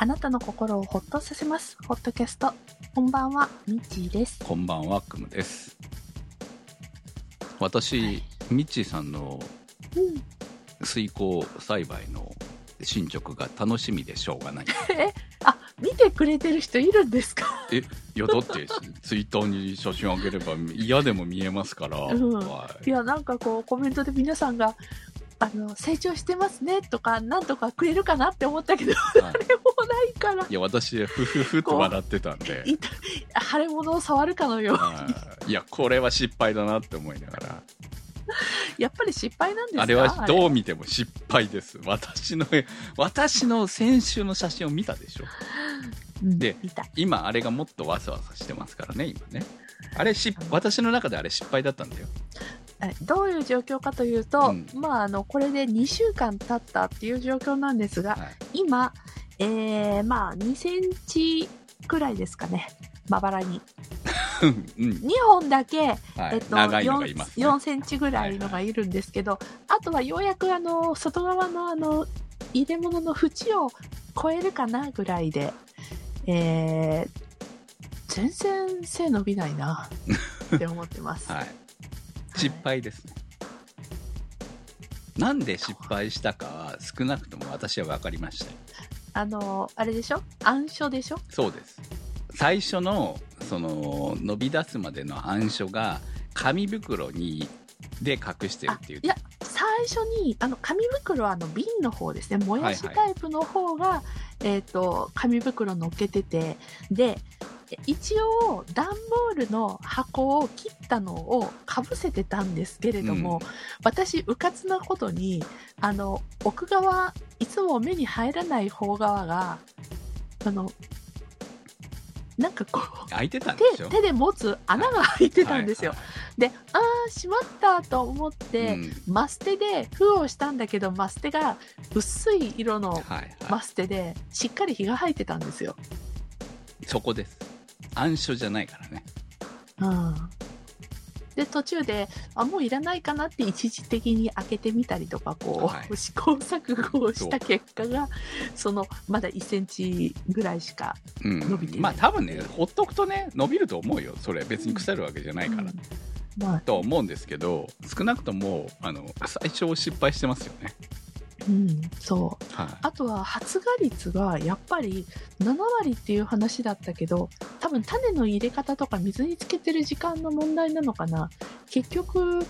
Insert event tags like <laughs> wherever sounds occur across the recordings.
あなたの心をほっとさせます。ホットキャスト。こんばんは、みっちーです。こんばんは、くむです。私、ミッチーさんのうん。水耕栽培の進捗が楽しみでしょうがない。<laughs> え、あ、見てくれてる人いるんですか？え、いや、だって、ツイッターに写真あげれば嫌でも見えますから。うんはいいや、なんかこう、コメントで皆さんが、あの、成長してますねとか、なんとかくれるかなって思ったけど、はい <laughs> あれもないから、いや、私、ふふふと笑ってたんで。腫れ物を触るかのよう。はいいや、これは失敗だなって思いながら。<laughs> やっぱり失敗なんですか？あれはどうう見ても失敗です。私の、私の先週の写真を見たでしょ？で見た。今、あれがもっとわさわさしてますからね、今ね。あれし、私の中であれ失敗だったんだよ。えどういう状況かというと、うんまあ、あの、これで2週間経ったっていう状況なんですが、はい今、えー、まあ、2センチくらいですかね。まばらに。<laughs> うん、2本だけ、はいえっと、長いのがい 4, ます、ね。4センチぐらいのがいるんですけど、あとはようやくあの、外側のあの、入れ物の縁を超えるかなぐらいで、えー、全然背伸びないなって思ってます。<laughs> はい。失敗です。ね。なんで失敗したかは少なくとも私は分かりましたよ。あの、あれでしょ？暗所でしょ？そうです。最初のその伸び出すまでの暗所が紙袋にで隠してるっていう。いや、最初に、あの、紙袋はあの瓶の方ですね。もやしタイプの方が、えっ、と、紙袋乗っけてて、で、一応、段ボールの箱を切ったのをかぶせてたんですけれども、私、うかつなことに、あの、奥側、いつも目に入らない方側が、あの、なんかこう、開いてた手手で持つ穴が開いてたんですよ。はいで、あー、しまったと思って、はいうん。マステで封をしたんだけど、マステが薄い色のはいはい。マステで、しっかり火が入ってたんですよ。そこです暗所じゃないからね。うん。で、途中で、あ、もういらないかなって一時的に開けてみたりとか、こう、はい。試行錯誤をした結果が、その、まだ1センチぐらいしか。うん。伸びてない。まあ多分ねほっとくとね伸びると思うよ。それ別に腐るわけじゃないから、うん。まあ、とは思うんですけど少なくともあの最初失敗してますよねうん、そう。はいあとは発芽率がやっぱり7割っていう話だったけど多分種の入れ方とか水につけてる時間の問題なのかな結局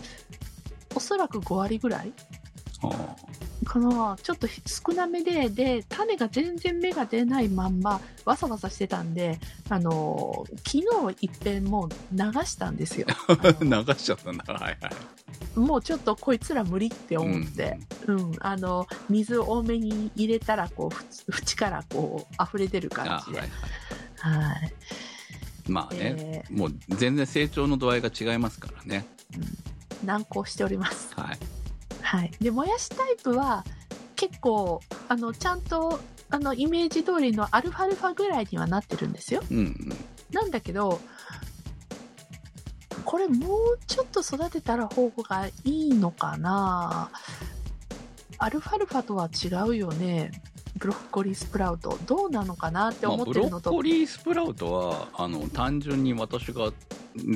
おそらく5割ぐらいあかなちょっと少なめでで種が全然芽が出ないまんまわさわさしてたんであの昨日いっぺんもう流したんですよ。<laughs> 流しちゃったんだ。はいはい。もうちょっとこいつら無理って思って、うん、あの、水多めに入れたら、こう、縁からこう、溢れ出る感じで。あはいははい。い。まあね、えもう全然成長の度合いが違いますからね。難航しております。はいはい。で、もやしタイプは、結構、あの、ちゃんと、あの、イメージ通りのアルファルファぐらいにはなってるんですよ。うんうんなんだけど、これもうちょっと育てたら方がいいのかなアルファルファとは違うよね。ブロッコリースプラウト。どうなのかなってまあ、思っブてるのと。ロッコリースプラウトはあの単純に私が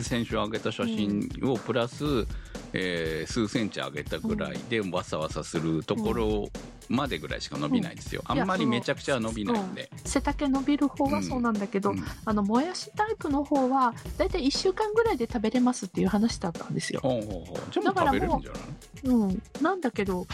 先週上げた写真をプラス、えー数センチ上げたぐらいでわさわさするところまでぐらいしか伸びないですよ、うん。あんまりめちゃくちゃ伸びない。んで、背丈伸びる方はそうなんだけど、うん。あの、もやしタイプの方は、だいたい1週間ぐらいで食べれますっていう話だったんですよ。ほうほうほう。じゃあもう食べれるんじゃない？うん。なんだけど、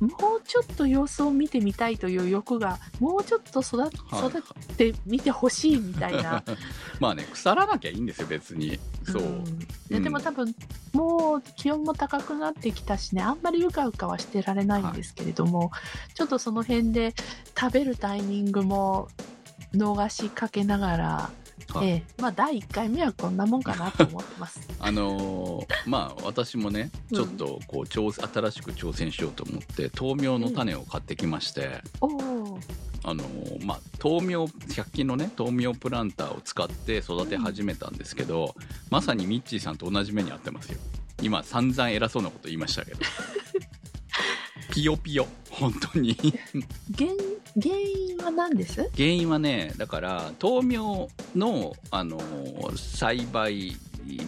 もうちょっと様子を見てみたいという欲が、もうちょっと育ってみてほしいみたいな。<laughs> まあね腐らなきゃいいんですよ別に。そう、うん。でも多分、もう気温も高くなってきたしね、あんまりうかうかはしてられないんですけれども、ちょっとその辺で食べるタイミングも逃しかけながら、はいええ、まあ第1回目はこんなもんかなと思ってます。<laughs> あのーまあ私もねうん。ちょっとこう挑新しく挑戦しようと思って豆苗の種を買ってきまして、おお、あのーまあ豆苗100均のね豆苗プランターを使って育て始めたんですけど、まさにミッチーさんと同じ目に遭ってますよ。今散々偉そうなこと言いましたけど。<laughs> ピヨピヨ。本当に。現原因は何です？原因はねだから豆苗の、あの栽培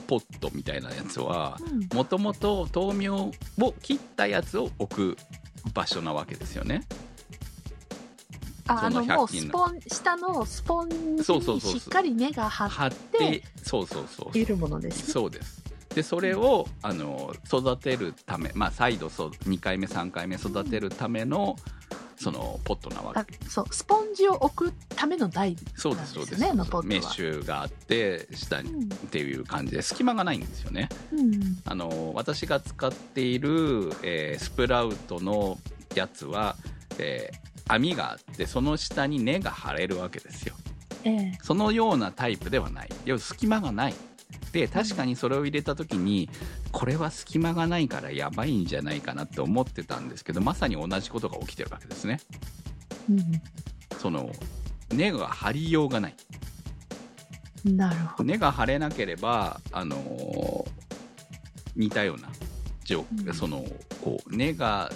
ポットみたいなやつはうん。もともと豆苗を切ったやつを置く場所なわけですよね。ああのもう100均の。スポン下のスポンにしっかり根が張ってそうそうそうているものです。ね。そうです。でそれをあの育てるため、まあ、再度そ2回目3回目育てるためのそのポットなわけ。あそうスポンジを置くための台そうですそうです。メッシュがあって下にうん。っていう感じで隙間がないんですよね。うん。あの私が使っている、えースプラウトのやつは、えー網があってその下に根が張れるわけですよ。ええ。そのようなタイプではない。要は隙間がないで確かにそれを入れた時にこれは隙間がないからやばいんじゃないかなって思ってたんですけどまさに同じことが起きてるわけですね。その根が張りようがない。うん、なるほど。根が張れなければあのー似たような状うん。そのこう根が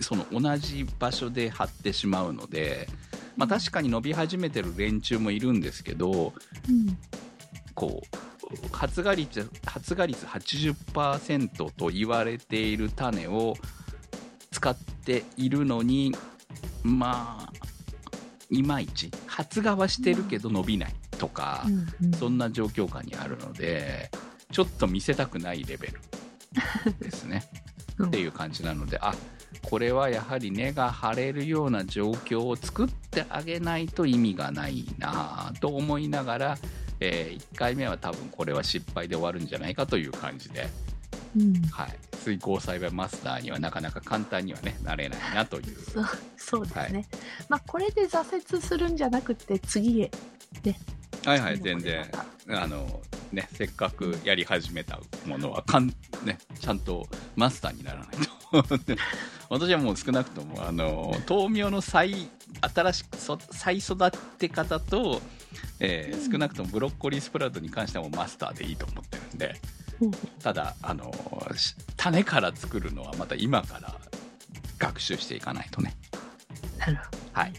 その同じ場所で張ってしまうので、まあ、確かに伸び始めてる連中もいるんですけどうん。こう発芽率発芽率80%と言われている種を使っているのにまあいまいち発芽はしてるけど伸びないとか、うんうん。そんな状況下にあるのでちょっと見せたくないレベルですね。<laughs> う。んっていう感じなのであこれはやはり根が張れるような状況を作ってあげないと意味がないなと思いながら、え1回目は多分これは失敗で終わるんじゃないかという感じで、うん。はい、水耕栽培マスターにはなかなか簡単にはねなれないなという。そうですね、はい。まあこれで挫折するんじゃなくて次へはいはい全然。あのねせっかくやり始めたものはかん、ね、ちゃんとマスターにならないと。<laughs> 私はもう少なくともあの豆苗の再新しくそ再育て方と、えーうん少なくともブロッコリースプラウトに関してはもうマスターでいいと思ってるんで。うんただあのし種から作るのはまた今から学習していかないとね。はい。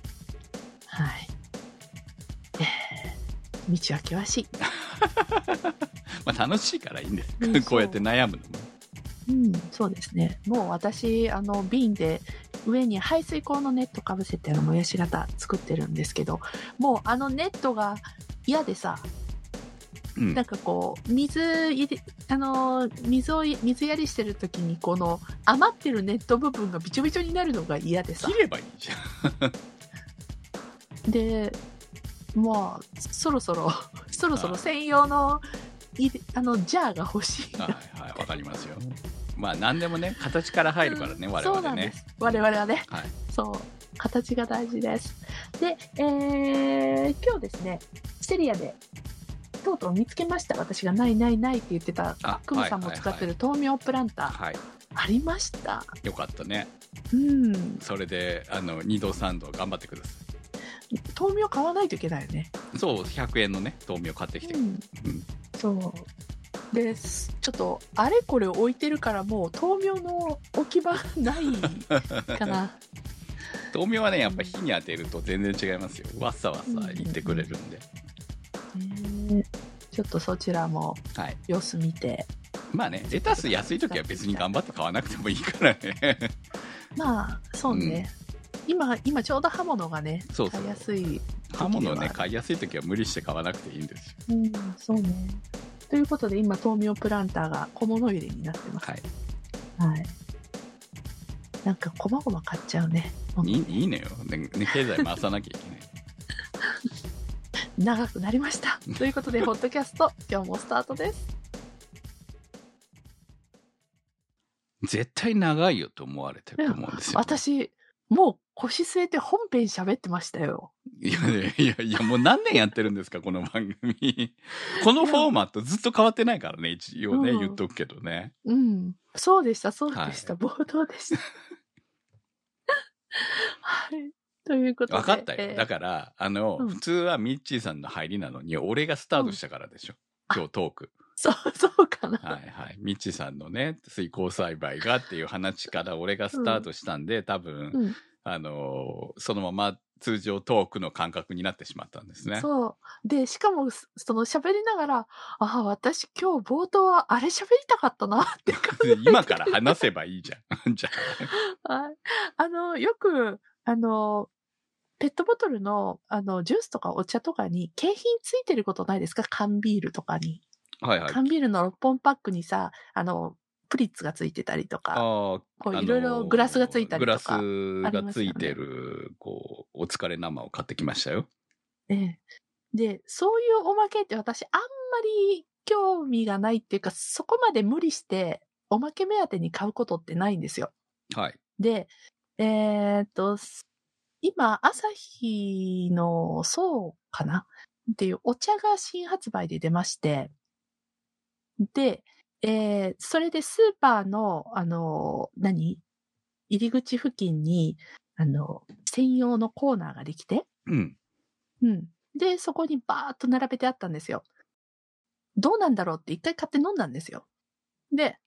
はい、えー道は険しい、<laughs> まあ楽しいからいいんです。うんこうやって悩むのも。うん、そうですね。もう私あの瓶で上に排水口のネットかぶせてあのもやし型作ってるんですけどもうあのネットが嫌でさうん。なんかこう水入れあの水を水やりしてる時にこの余ってるネット部分がびちょびちょになるのが嫌でさ。切ればいいじゃん。でまあそろそろ <laughs> そろそろ専用のいれあのジャーが欲しい。なはいはい、わかりますよ。まあ何でもね、形から入るからね、我々ね。そうなんで。す。我々はね。はい。そう形が大事です。で、えー今日ですねセリアでとうとう見つけました。私がないないないって言ってたあクムさんも使ってる豆苗プランター、はい。ありました。よかったね。うん。それで、あの、2度3度頑張ってくださ豆苗買わないといけないよねい。そう、100円のね、豆苗買ってきて。うんうんそうですちょっとあれこれ置いてるからもう豆苗の置き場がないかな <laughs> 豆苗はね、やっぱ火に当てると全然違いますよ。わっさわっさ言ってくれるんで。ねちょっとそちらもはい。様子見てまあね、レタス安い時は別に頑張って買わなくてもいいからね。まあそうね、今今ちょうど刃物がねそうそう買いやすい刃物をね、買いやすい時は無理して買わなくていいんですよ。うんそうねということで今豆苗プランターが小物入れになってますはい。はいなんかこまごま買っちゃうねいいいいのよ、ねね。経済回さなきゃいけない。<laughs> 長くなりました <laughs> ということでポッドキャスト今日もスタートです絶対長いよと思われてると思うんですよ。私もう腰据えて本編喋ってましたよ。いやいやいや、もう何年やってるんですか、この番組。<laughs> このフォーマットずっと変わってないからね、一応ね、うん。言っとくけどね。うん。そうでしたそうでした、は冒頭でした。はい。ということで分かったよ。えー。だから、あの、うん。普通はミッチーさんの入りなのに、俺がスタートしたからでしょ。うん。今日トーク。<laughs> そう <laughs> そうかな、はいはい。ミッチーさんのね、水耕栽培がっていう話から俺がスタートしたんで、多分、うんあの、そのまま通常トークの感覚になってしまったんですね。そう。で、しかも、そその喋りながら、ああ、私今日冒頭はあれ喋りたかったな <laughs> って考えて今から話せばいいじゃん。じゃはいあの、よく、あの、ペットボトルの、あの、ジュースとかお茶とかに景品ついてることないですか？缶ビールとかに。あ。はいはい。缶ビールの6本パックにさ、あの、プリッツがついてたりとか。あこういろいろグラスがついたりとかグラスがついてる、こう、お疲れ生を買ってきましたよ。ええで、そういうおまけって私あんまり興味がないっていうか、そこまで無理しておまけ目当てに買うことってないんですよ。はい。で、えーっと、す今、朝日のそうかな？っていうお茶が新発売で出まして、で、えーそれでスーパーの、あの、何？入り口付近に、あの、専用のコーナーができて、うん。うん。で、そこにバーッと並べてあったんですよ。どうなんだろうって一回買って飲んだんですよ。で、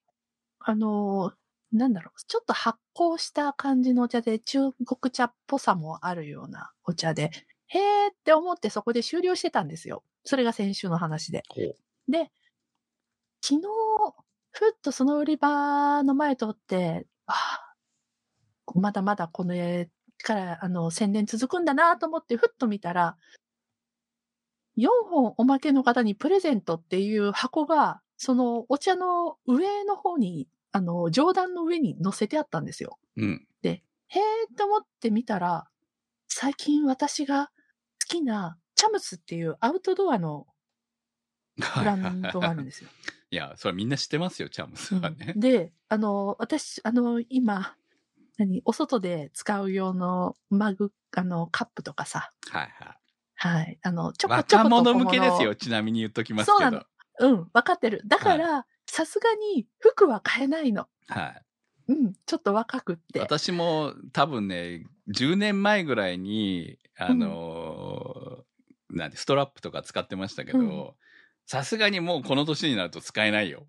あのーなんだろう、ちょっと発酵した感じのお茶で中国茶っぽさもあるようなお茶で、へーって思ってそこで終了してたんですよ。それが先週の話で。で、昨日、ふっとその売り場の前通って、ああまだまだこの絵から、あの、宣伝続くんだなと思って、ふっと見たら、4本おまけの方にプレゼントっていう箱が、そのお茶の上の方に、あの、上段の上に載せてあったんですよ。うん。へーって思ってみたら、最近私が好きなチャムスっていうアウトドアのブランドがあるんですよ。いや、それはみんな知ってますよ、チャムスはね。で、あの、私、あの、今、何、お外で使う用のマグ、あの、カップとかさ、はいはい。はい、あの、ちょこちょこ若と者向けですよ、小ちなみに言っときますそうなの。うん、わかってる。だから、さすがに服は買えないの。はい。うん、ちょっと若くって。私も多分ね、10年前ぐらいに、あのーなんで、ストラップとか使ってましたけうんど、さすがにもうこの年になると使えないよ。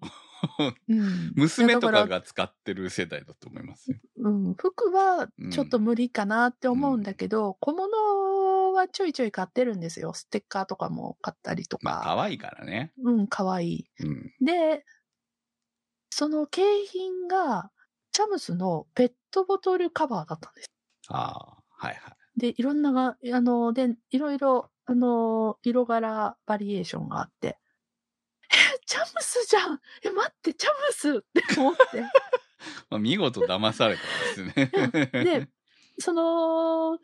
うん、<laughs> 娘とだからが使ってる世代だと思いますよ。うん、服はちょっと無理かなって思うんだけど、小物はちょいちょい買ってるんですよ。ステッカーとかも買ったりとまあ、か。可愛いからね。うん、かわいい。うん。で、その景品が、チャムスのペットボトルカバーだったんです。ああ、はいはい。で、いろんなが、あの、で、いろいろ、あの、色柄バリエーションがあって、え、チャムスじゃんえ、待って、チャムスって思って。<laughs> まあ、見事騙されたんですね。で、その、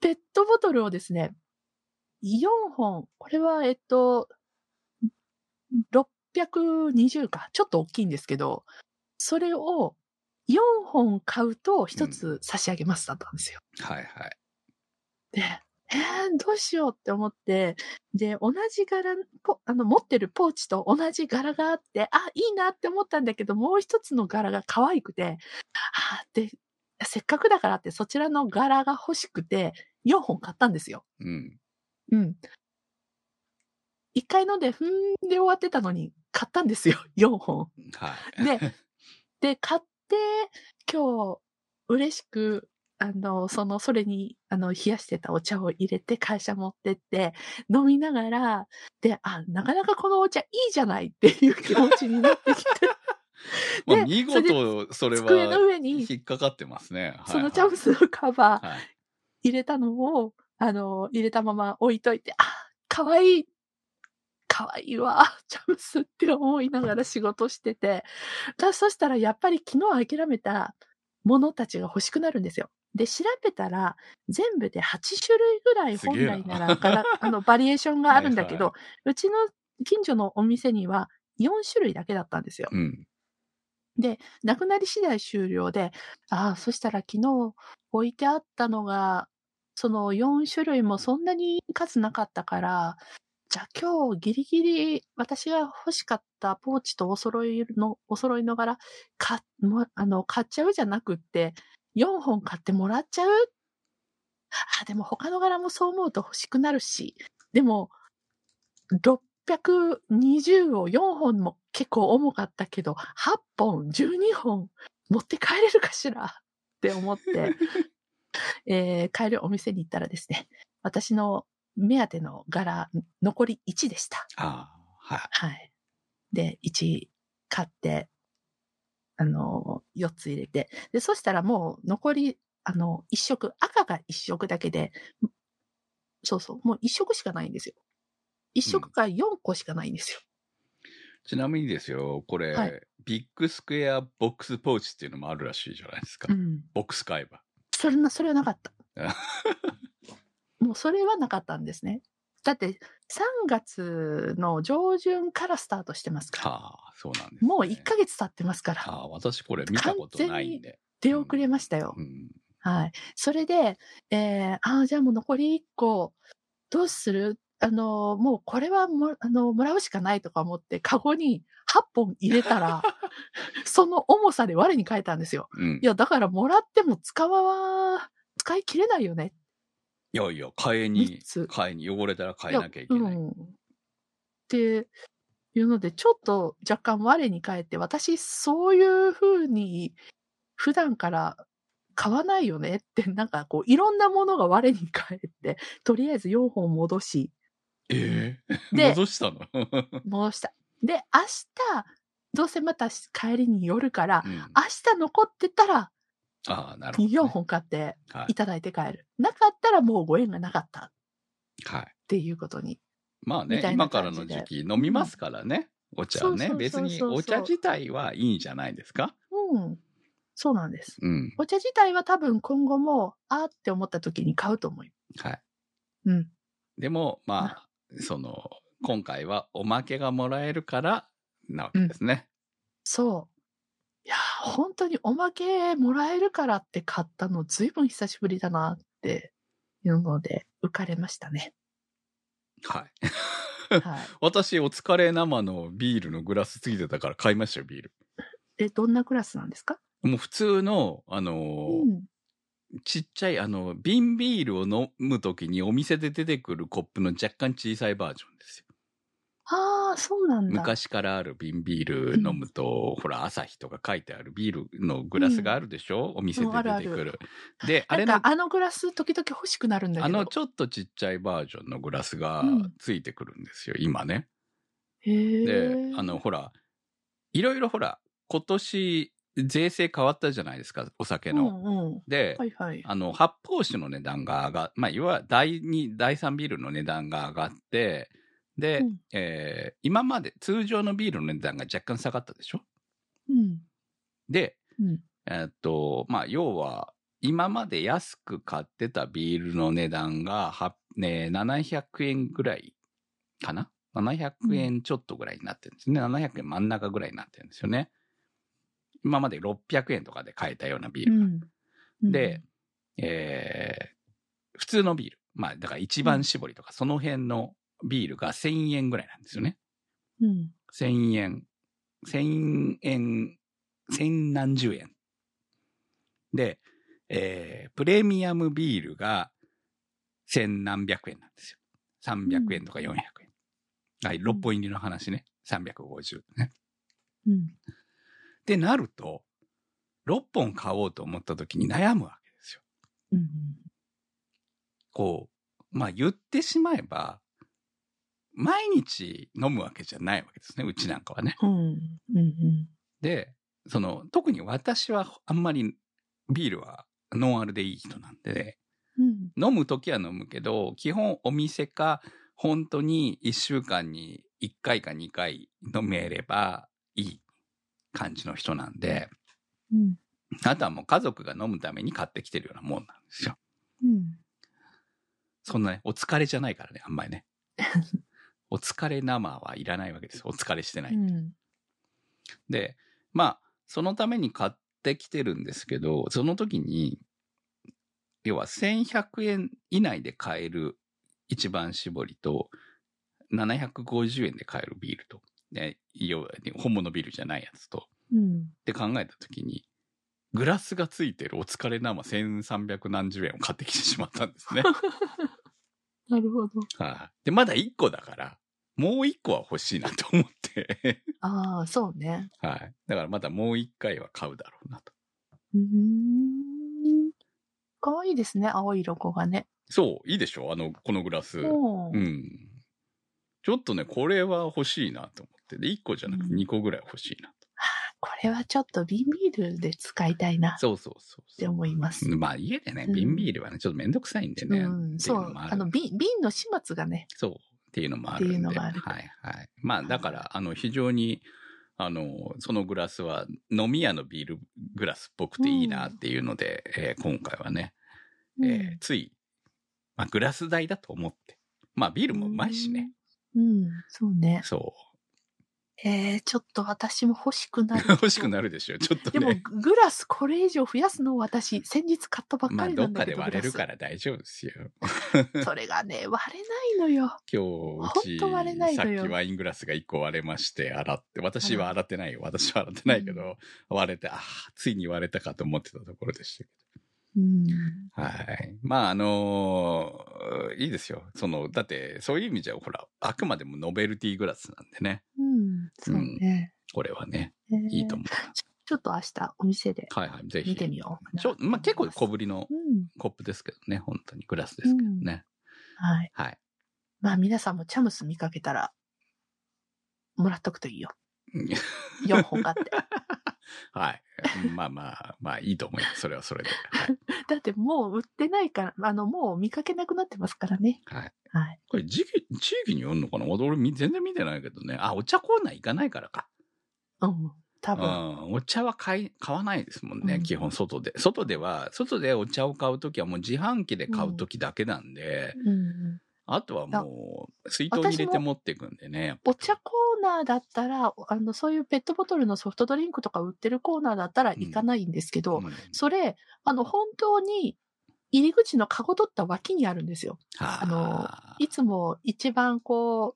ペットボトルをですね、4本、これは、えっと、620か、ちょっと大きいんですけど、それを4本買うと1つ差し上げますだったんですよ。はいはい。で、えー、どうしようって思って、で、同じ柄、ポあの、持ってるポーチと同じ柄があって、あ、いいなって思ったんだけど、もう一つの柄が可愛くて、あで、せっかくだからってそちらの柄が欲しくて、4本買ったんですよ。うん。うん。一回飲んで、ふーんで終わってたのに、買ったんですよ、<laughs> 4本。はい。で、で、買って、今日、嬉しく、あの、その、それに、あの、冷やしてたお茶を入れて会社持ってって、飲みながら、で、あ、なかなかこのお茶いいじゃないっていう気持ちになってきて、<laughs> まあ、で見事、それは、机の上に引っかかってますね。そのチャムスのカバーはい。入れたのを、あの、入れたまま置いといて、あ、かわいい。かわいいわ、チャムスって思いながら仕事してて。だそしたらやっぱり昨日諦めたものたちが欲しくなるんですよ。で、調べたら、全部で8種類ぐらい本来なら柄あの、バリエーションがあるんだけど、はうちの近所のお店には4種類だけだったんですよ。うん。なくなり次第終了で、ああ、そしたら昨日置いてあったのが、その4種類もそんなに数なかったから、じゃあ今日ギリギリ私が欲しかったポーチとお揃いの、お揃いの柄、か、もあの、買っちゃうじゃなくって、4本買ってもらっちゃう？あ、でも他の柄もそう思うと欲しくなるし、でも、620を4本も結構重かったけど、8本、12本持って帰れるかしら？って思って。<laughs> えー帰るお店に行ったらですね、私の目当ての柄、残り1でした。ああ、はい。はい。で、1買って、あの、4つ入れて。で、そしたらもう残り、あの、1色、赤が1色だけで、そうそう、もう1色しかないんですよ。1色が4個しかないんですよ。ちなみにですよ、これ、はいビッグスクエアボックスポーチっていうのもあるらしいじゃないですか。うん。ボックス買えば。それな、それはなかったあ。<laughs> もうそれはなかったんですね。だって、3月の上旬からスタートしてますから。はあ、そうなんです、ね。もう1ヶ月経ってますから。はあ、私これ見たことないんで。出遅れましたよ。うん。はい。それで、えー、ああ、じゃあもう残り1個、どうする？あの、もうこれはも、あの、もらうしかないとか思って、カゴに8本入れたら、<laughs> その重さで我に返ったんですよ。うん。いや、だからもらっても使わ、使い切れないよね。いやいや、替えに替えに汚れたら変えなきゃいけない。うん。っていうので、ちょっと若干我に返って、私、そういう風に、普段から買わないよねって、なんかこう、いろんなものが我に返って、とりあえず4本戻し、ええで戻したの？<laughs> 戻した。で、明日、どうせまた帰りに寄るから、うん明日残ってたらああ、なるほど、ね。4本買ってはいいただいて帰る。なかったらもうご縁がなかったっはい。ていうことに。まあね今からの時期飲みますからね、お茶はねそうそうそうそう別にお茶自体はいいんじゃないですか？うん。そうなんです。うんお茶自体は多分今後も、あーって思った時に買うと思う。はいうん。でもまあその今回はおまけがもらえるからなわけですね、そう。いやー、本当におまけもらえるからって買ったのずいぶん久しぶりだなっていうので浮かれましたね。はいはい。<laughs> 私お疲れ生のビールのグラスついてたから買いましたよビールえ、どんなクラスなんですか？もう普通のあのーうん。ちっちゃいあの瓶ビールを飲む時にお店で出てくるコップの若干小さいバージョンですよああ、そうなんだ。昔からある瓶ビール飲むと、ほら、朝日とか書いてあるビールのグラスがあるでしょ、お店で出てくる。で、あれのあのグラス時々欲しくなるんだけど。あのちょっとちっちゃいバージョンのグラスがうんついてくるんですよ、今ね。で、あの、ほら、いろいろほら、今年、税制変わったじゃないですか、お酒うんの。うん。で、はいはい。あの、発泡酒の値段が上がっ、まあ、要は第2、第3ビールの値段が上がって、で、うんえー今まで通常のビールの値段が若干下がったでしょ？うん。で、うん。えっと、まあ、要は、今まで安く買ってたビールの値段が、はね、700円ぐらいかな ?700 円ちょっとぐらいになってるんですね。700円真ん中ぐらいになってるんですよね。今まで600円とかで買えたようなビールが。うん。で、えー普通のビール。まあ、だから一番搾りとか、その辺のビールが1000円ぐらいなんですよね。うん。1000円。1000円、千何十円。で、えープレミアムビールが千何百円なんですよ。300円とか400円。はい、6本入りの話ね。350ね。うん。ってなると、6本買おうと思った時に悩むわけですよ。うん。こう、まあ言ってしまえば、毎日飲むわけじゃないわけですね。うちなんかはね。うん。うん。うん。で、その、特に私はあんまりビールはノンアルでいい人なんで、うん。飲むときは飲むけど、基本お店か、本当に1週間に1回か2回飲めればいい感じの人なんで、うん。あとはもう家族が飲むために買ってきてるようなもんなんですよ。うん。そんなね、お疲れじゃないからね、あんまりね。<laughs> お疲れ生はいらないわけですよ。お疲れしてない。うん。で、まあ、そのために買ってきてるんですけど、その時に、要は1100円以内で買える一番搾りと、750円で買えるビールと、ね、要は本物ビールじゃないやつと、うん。って考えた時に、グラスがついてるお疲れ生1300何十円を買ってきてしまったんですね。<laughs> なるほど。はい。で、まだ1個だから、もう1個は欲しいなと思って、<laughs> ああ、そうね。はい。だからまたもう1回は買うだろうなと。うーん。かわいいですね、青いロゴがね。そう、いいでしょ？あの、このグラス。うん。ちょっとね、これは欲しいなと思って。で、1個じゃなくてうん2個ぐらい欲しいなと。これはちょっと瓶ビールで使いたいなっそうそうそうて思います。まあ、家でね、うん瓶ビールはね、ちょっとめんどくさいんでね。うん、そう。あの、瓶、瓶の始末がね。そう。っていうのもあるんで。っていうのがあるはいはい。まあ、だから、あの、非常に、あの、そのグラスは飲み屋のビールグラスっぽくていいなっていうので、えー今回はね、うんえーつい、まあ、グラス代だと思って。まあ、ビールもうまいしね。。うん、そうね。そえー、ちょっと私も欲しくなう。る。<laughs> 欲しくなるでしょ、ちょっとでも、ね。グラスこれ以上増やすのを私、先日買ったばっまあ、かりどっかなんだけど。で割れるかグら大丈夫ですよ。<laughs> それがね、割れないのよ。今日、うち、割れないさっのよきワイングラスが一個割れまして、洗って、私は洗ってないよ。私は洗ってないけど、割れて、ああ、ついに割れたかと思ってたところでしたけうん。ど。はい。まあ、あのーいいですよ。その、だって、そういう意味じゃ、ほら、あくまでもノベルティグラスなんでね。うん、そうね。これはね、えーいいと思う。ちちょっと明日お店ではいはい、ぜひ。見てみようかなちょまあ、結構小ぶりのうん。コップですけどね、本当にグラスですけどね。はい。はい。まあ皆さんもチャムス見かけたら、もらっとくといいよ。<laughs> 4本買って。<laughs> はい。まあまあ、まあいいと思います。それはそれで。はい。<laughs> だってもう売ってないから、あの、もう見かけなくなってますからね。はい。はい。これ時期、地域によるのかな？俺み全然見てないけどね。あ、お茶コーナー行かないからか。うん。多う分。ん。お茶は買い、買わないですもんね。うん基本外で。外では、外でお茶を買うときはもう自販機で買うときだけなんで、うんうん。あとはもう、水筒に入れて持っていくんでね。お茶コーナーだったら、あの、そういうペットボトルのソフトドリンクとか売ってるコーナーだったら行かないんですけど、うんそれ、あの、本当に入り口のカゴ取った脇にあるんですよ。はあのいつも一番こ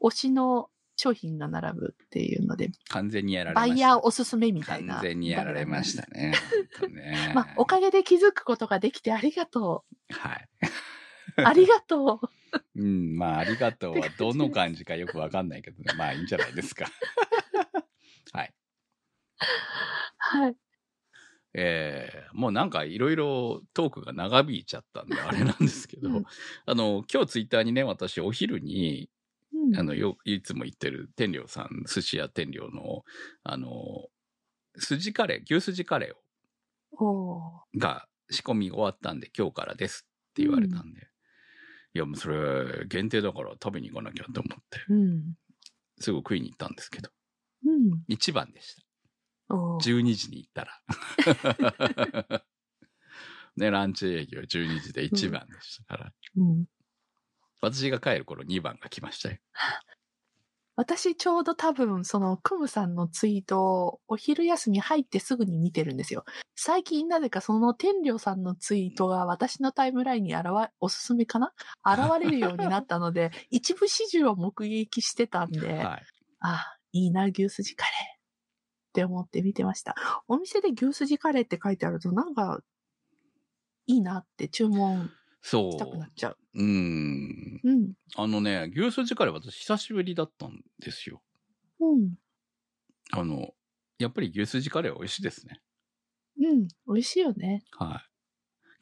う、推しの商品が並ぶっていうので、完全にやられました。バイヤーおすすめみたいな。完全にやられましたね。ね <laughs> まあ、おかげで気づくことができてありがとはい。う。<laughs> ありがとう。うん、まあ、ありがとうはどの感じかよくわかんないけどね。まあ、いいんじゃないですか。<laughs> はい。はい。えーもうなんかいろいろトークが長引いちゃったんで、あれなんですけど、うんあの、今日ツイッターにね、私お昼に、うんあの、よ、いつも言ってる天領さん、寿司屋天領の、あの、筋カレー、牛すじカレーをが仕込み終わったんで今日からですって言われたんで、いやもうそれ限定だから食べに行かなきゃと思って。うん。すぐ食いに行ったんですけど。うん。一番でした。おー12時に行ったら。<laughs> ねランチ営業12時で一番でしたから、うん。私が帰る頃2番が来ましたよ私ちょうど多分そのクムさんのツイートをお昼休み入ってすぐに見てるんですよ。最近なぜかその天領さんのツイートが私のタイムラインに現れ、おすすめかな？現れるようになったので、<laughs> 一部始終を目撃してたんで、はいあ、いいな、牛すじカレーって思って見てました。お店で牛すじカレーって書いてあるとなんか、いいなって注文そしたくなっちゃう。ううんうん。あのね牛すじカレー私久しぶりだったんですようん。あのやっぱり牛すじカレーは美味しいですねうん。美味しいよね。はい。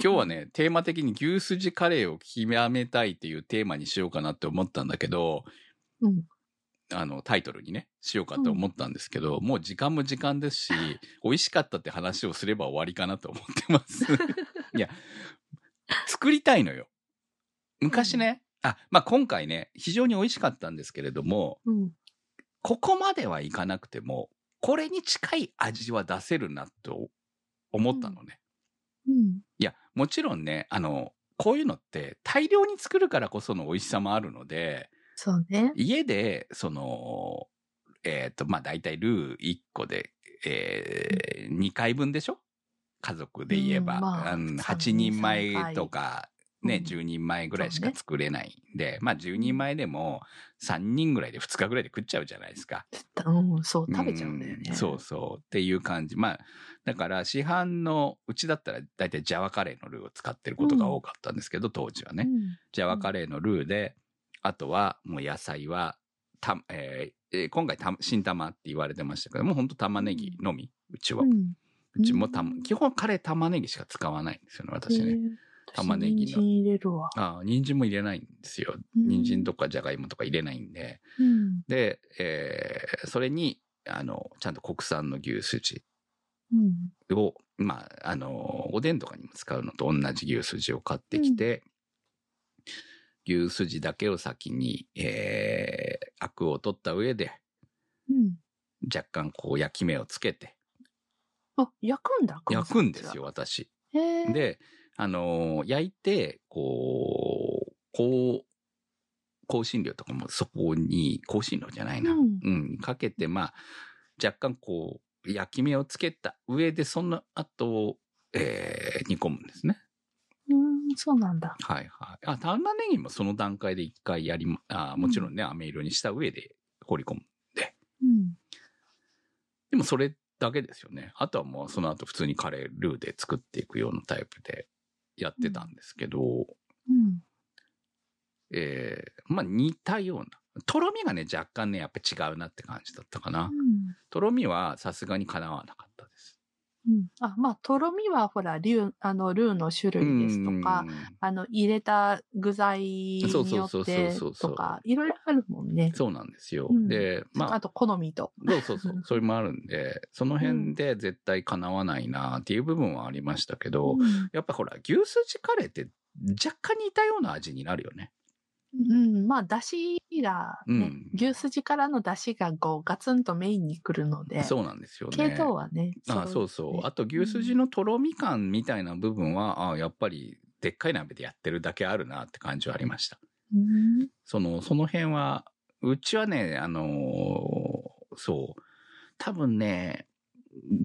今日はね、テーマ的に牛すじカレーを極めたいっていうテーマにしようかなって思ったんだけど、うん。あの、タイトルにね、しようかと思ったんですけど、もう時間も時間ですし、<laughs> 美味しかったって話をすれば終わりかなと思ってます。<laughs> いや、作りたいのよ。昔ね、あ、まあ、今回ね、非常に美味しかったんですけれども、うん。ここまではいかなくても、これに近い味は出せるなと思ったのね。うん。いや、もちろんね、あの、こういうのって大量に作るからこその美味しさもあるので、そうね。家で、その、えっ、と、まあ、大体ルー1個で、えー、2回分でしょ家族で言えば、うんまあうんそう8人前とか、ね、うん10人前ぐらいしか作れないんで、まあ、10人前でも3人ぐらいで2日ぐらいで食っちゃうじゃないですか。うん、そう、食べちゃうんだよね。んそうそう。っていう感じ。まあ、だから市販の、うちだったら大体ジャワカレーのルーを使ってることが多かったんですけど、当時はね。うん。ジャワカレーのルーで、あとはもう野菜は、た、えーえー今回た新玉って言われてましたけども、本当玉ねぎのみ、うちは。うん。うちもた、うん基本カレー玉ねぎしか使わないんですよね、私ね。玉ねぎの私人参入れるわ。ああ、人参も入れないんですよ。うん人参とかじゃがいもとか入れないんで。うん。で、えーそれに、あの、ちゃんと国産の牛すじうん。を、まあ、あの、おでんとかにも使うのと同じ牛すじを買ってきて、牛すじだけを先に、えー、アクを取った上で、うん。若干こう焼き目をつけて、あ、焼くんだ焼くんですよ、。私。で、あのー焼いて、こう、こう、香辛料とかもそこに、香辛料じゃないな。うんうん、かけて、まあ、若干こう、焼き目をつけた上で、その後、えー煮込むんですね。うん、そうなんだ。はいはい。あ、玉ねぎもその段階で一回やりま、あもちろんね、飴色にした上で放り込む。うん。でもそれだけですよね。あとはもうその後普通にカレールーで作っていくようなタイプでやってたんですけど、うん。えーまあ似たような。とろみがね、若干ね、やっぱ違うなって感じだったかな。うん。とろみはさすがにかなわなかった。うん。あ、まあ、とろみはほら、ルー、あの、ルーの種類ですとか、うんあの、入れた具材によそうそうそうってとか、いろいろあるもんね。そうなんですよ。うんで、まあ、あと、好みと。そうそうそう、<laughs> それもあるんで、その辺で絶対かなわないなっていう部分はありましたけど、うんやっぱほら、牛すじカレーって若干似たような味になるよね。うん、まあ、だしが、ねうん牛すじからのだしがこう、ガツンとメインに来るので、そうなんですよね。系統はね。あそうそう。ねあと牛すじのとろみ感みたいな部分は、あやっぱりでっかい鍋でやってるだけあるなって感じはありました。うんその、その辺は、うちはね、あのーそう。多分ね、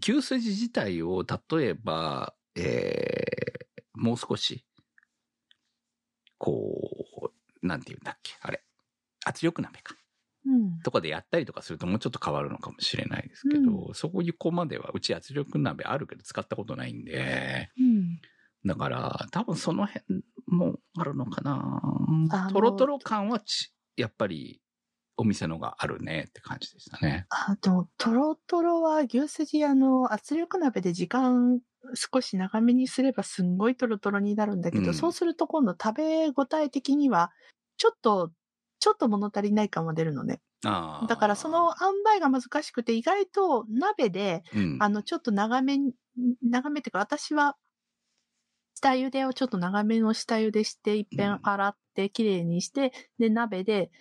牛すじ自体を例えば、えーもう少し、こう、なんて言うんだっけ、あれ。圧力鍋か。うん。とかでやったりとかするともうちょっと変わるのかもしれないですけど、そこいう子までは、うち圧力鍋あるけど使ったことないんで、うん。だから、多分その辺もあるのかなあのトロトロ感はち、やっぱり、お店のがあるねって感じでしたね。あと、とろとろは牛すじ、あの、圧力鍋で時間少し長めにすればすんごいとろとろになるんだけど、うんそうすると今度食べ応え的には、ちょっと、ちょっと物足りない感は出るのね。ああ。だからその塩梅が難しくて、意外と鍋で、うん、あの、ちょっと長めに、長めっていうか、私は、下茹でをちょっと長めの下茹でして、一遍洗って、きれいにして、で、鍋で、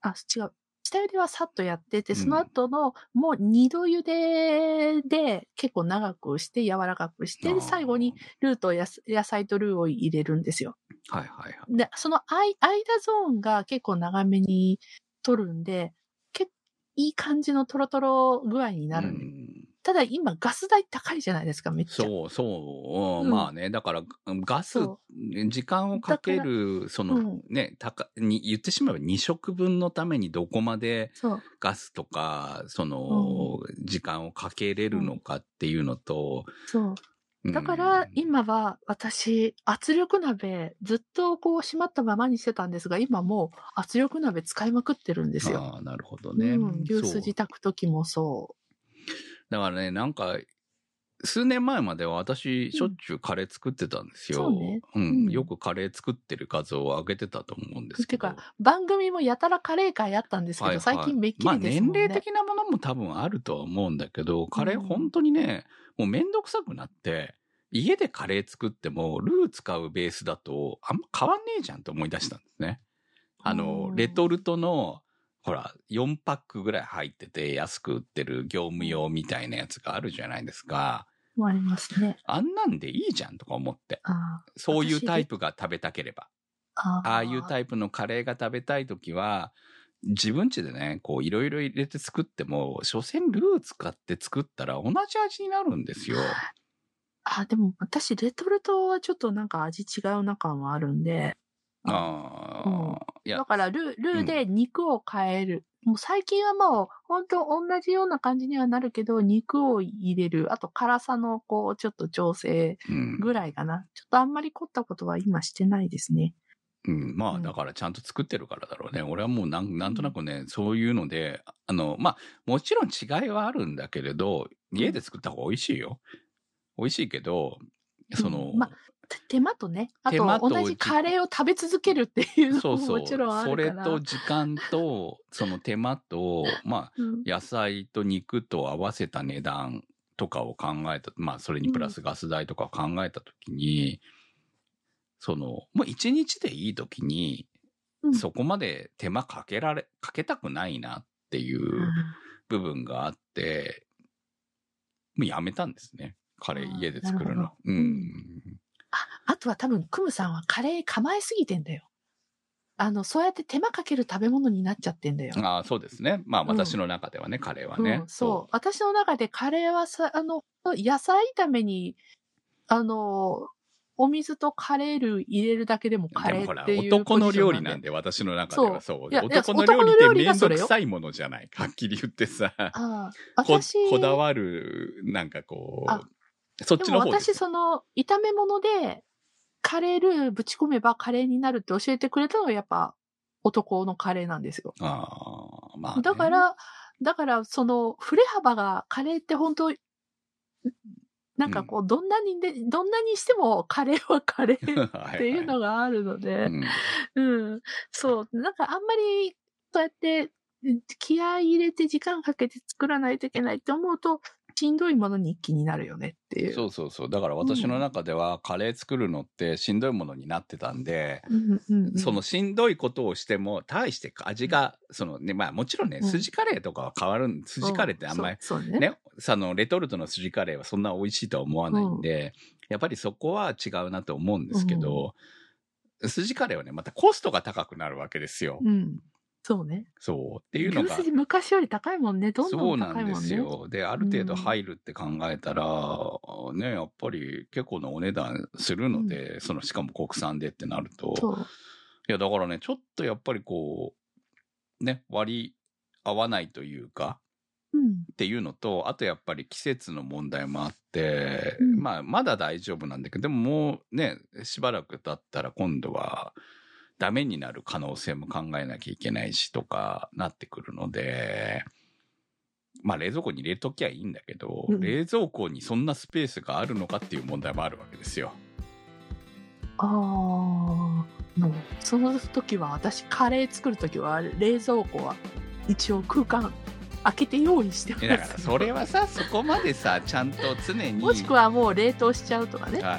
あ、違う。下茹ではさっとやってて、うんその後の、もう二度茹でで結構長くして、柔らかくして、で最後に。ルーと野菜とルーを入れるんですよ。はいはいはい。で、その間間ゾーンが結構長めに取るんで、結いい感じのトロトロ具合になるんでうんただ今ガス代高いじゃないですか、めっちゃ。そうそう、うんまあね、だからガスそ、時間をかける、その、うんね、たか、に、言ってしまえば2食分のためにどこまで。ガスとか、その、時間をかけれるのかっていうのと、そう。うんだから、今は私、圧力鍋、ずっとこう閉まったままにしてたんですが、今もう圧力鍋使いまくってるんですよ。ああ、なるほどね。うん。牛すじ炊くときもそだからね、なんか、数年前までは私、しょっちゅうカレー作ってたんですよ。そうねうん、うんよくカレー作ってる画像を上げてたと思うんでう。すけど。てか、番組もやたらカレー会あったんですけど、はいはい最近めっきまありですもんね。年齢的なものも多分あるとは思うんだけど、カレーうん本当にね、もうめんどくさくなって、家でカレー作っても、ルー使うベースだと、あんま変わんねえじゃんと思い出したんですね。あのう、んレトルトの、ほら、4パックぐらい入ってて安く売ってる業務用みたいなやつがあるじゃないですか。もありますね。あんなんでいいじゃんとか思って。そういうタイ私プが食べたければ。ああいうタイプのカレーが食べたいときは、自分家でね、こういろいろ入れて作っても、所詮ルー使って作ったら同じ味になるんですよ。あ、でも私、レトルトはちょっとなんか味違うな感はあるんで。ああ、うんだ、からルー、ルーで肉を変える。もう最近はもう、本当同じような感じにはなるけど、肉を入れる。あと辛さのこう、ちょっと調整うん。ぐらいかな。ちょっとあんまり凝ったことは今してないですね。うん、まあ、うんだからちゃんと作ってるからだろうね。俺はもうなんなんとなくね、そういうので、あの、まあ、もちろん違いはあるんだけれど、家で作った方が美味しいよ。美味しいけど、その、うんまて手間とね、あとと同じカレーを食べ続けるっていうのそうそう。ももちろんあそれるから。と時間と、その手間と、<laughs> まあ、うん野菜と肉と合わせた値段とかを考えた、まあ、それにプラスガス代とかを考えたときに、その、もう一日でいいときに、うんそこまで手間かけられ、かけたくないなっていううん部分があって、もうやめたんですね。カレー家で作るのうん。ああとは多分、クムさんはカレー構えすぎてんだよ。あの、そうやって手間かける食べ物になっちゃってんだよ。ああ、そうですね。まあ、うん私の中ではね、カレーはね。うん、そう。私の中でカレーはさ、あの、野菜炒めに、あの、お水とカレールー入れるだけでもカレでもほらーっていう男の料理なんで。で、私の中ではそう。いやいや男の料理ってめんどくさいものじゃない。はっきり言ってさ。あ私、こだわる、なんかこあう、そっちの方です。その、炒め物で、カレールーぶち込めばカレーになるって教えてくれたのがやっぱ男のカレーなんですよ。ああ、まあ、ね。だか、ら、だから、その、振れ幅が、カレーって本当なんかこう、どんなにで、どんなにしても、カレーはカレーっ <laughs> っていうのがあるので、うんうん。そう。なんかあんまり、そうやって、気合い入れて時間かけて作らないといけないって思うと、しんどいものに一気になるよねっていう。そうそうそう。だから私の中では、カレー作るのってしんどいものになってたんで、そのしんどいことをしても、対して味が、そのね、まあもちろんね、うん筋カレーとかは変わるん、筋カレーってあんまり、ね。ね、そのレトルトの筋カレーはそんな美味しいとは思わないんで、やっぱりそこは違うなと思うんですけど、筋カレーはね、またコストが高くなるわけですよ。うん。そうね。そう。っていうのが。牛昔より高いもんね。どんどそうんなんで高いもんね。すよ。で、ある程度入るって考えたら、ね、やっぱり結構なお値段するので、その、しかも国産でってなると、そう。いや、だからね、ちょっとやっぱりこう、ね、割り合わないというか、うん。っていうのと、あとやっぱり季節の問題もあって、うんまあ、まだ大丈夫なんだけど、でももうね、しばらく経ったら今度はダメになる可能性も考えなきゃいけないしとかなってくるので、まあ冷蔵庫に入れときゃいいんだけど、うん冷蔵庫にそんなスペースがあるのかっていう問題もあるわけですよ。ああ、もう、その時は、私、カレー作る時は、冷蔵庫は、一応空間、開けて用意してます。えだからそれはさ、そこまでさ、ちゃんと常に。もしくはもう冷凍しちゃうとかね。はいは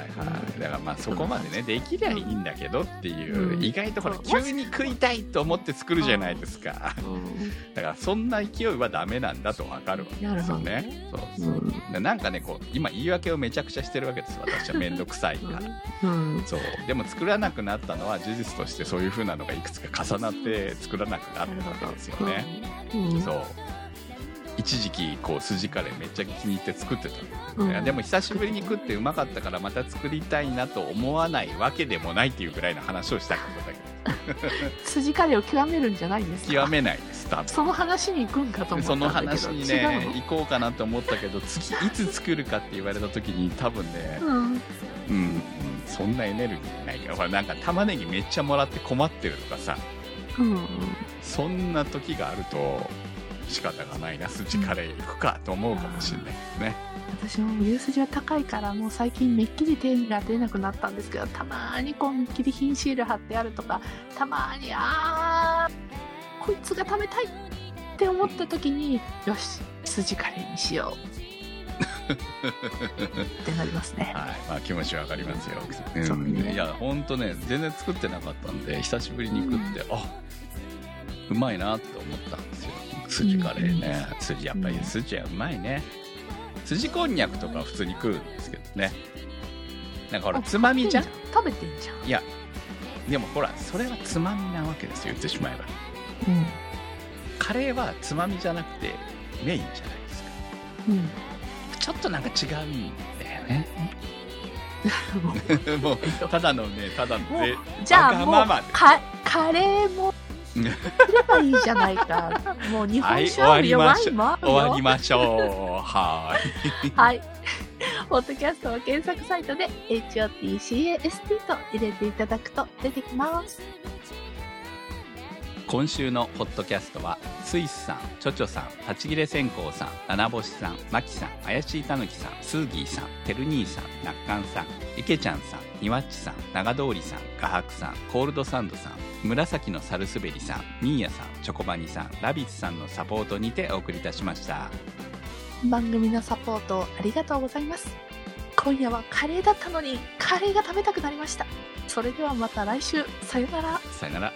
い。だからまあそこまでね、できりゃいいんだけどっていう、うん意外とほら、急に食いたいと思って作るじゃないですか。うんだからそんな勢いはダメなんだとわかるわけですよね。そうそう。でなんかね、こう、今言い訳をめちゃくちゃしてるわけです。私はめんどくさいから。うん。そう。でも作らなくなったのは事実としてそういう風なのがいくつか重なって作らなくなったわけですよね。うん。そう。一時期こう筋カレーめっちゃ気に入って作ってたの、うん。でも久しぶりに食ってうまかったからまた作りたいなと思わないわけでもないっていうぐらいの話をしたかっただけ <laughs> 筋カレーを極めるんじゃないんですか？極めない。です多分その話に行くんかと思ったその。話に違ねう行こうかなと思ったけど次いつ作るかって言われた時に多分ねのうん。うん、うん、そんなエネルギーないからほらなんか玉ねぎめっちゃもらって困ってるとかさ。うん。そんな時があると仕方がないな筋カレー行くかと思うかもしれないですね。私も牛すじは高いからもう最近めっきり手が出なくなったんですけどたまーにこうめっきり品シール貼ってあるとかたまーにあーこいつが食べたいって思った時によし筋カレーにしよう。ってなりますね。<laughs> はい、まあ気持ちわかりますよ。そうね。いや、ほんとね、全然作ってなかったんで、久しぶりに食って、あうまいなって思ったんですよ。筋カレーね。筋、やっぱり筋はうまいね。筋こんにゃくとか普通に食うんですけどね。なんかほら、あつまみじゃん？食べてんじゃんいや、でもほら、それはつまみなわけですよ、言ってしまえば。うんカレーはつまみじゃなくてメインじゃないですか。うんちょっとなんか違うんだよね。<laughs> もう <laughs> ただのね、ただのじゃあもうカレーもすればいいじゃないか <laughs> もう日本酒はい終ワインもあるよ終わりましょう。はーい。はい。ポッドキャストは検索サイトで HOTCAST と入れていただくと出てきます。今週のホットキャストはスイスさんチョチョさん立ち切れ線香さん七星さんマキさん怪しいたぬきさんスーギーさんてる兄さんなっかんさんいけちゃんさんにわっちさん長通りさん画伯さんコールドサンドさん紫のサルスベリさんミーヤさんチョコバニさんラビッツさんのサポートにてお送りいたしました。番組のサポートありがとうございます。今夜はカレーだったのにカレーが食べたくなりました。それではまた来週。さよなら。さよなら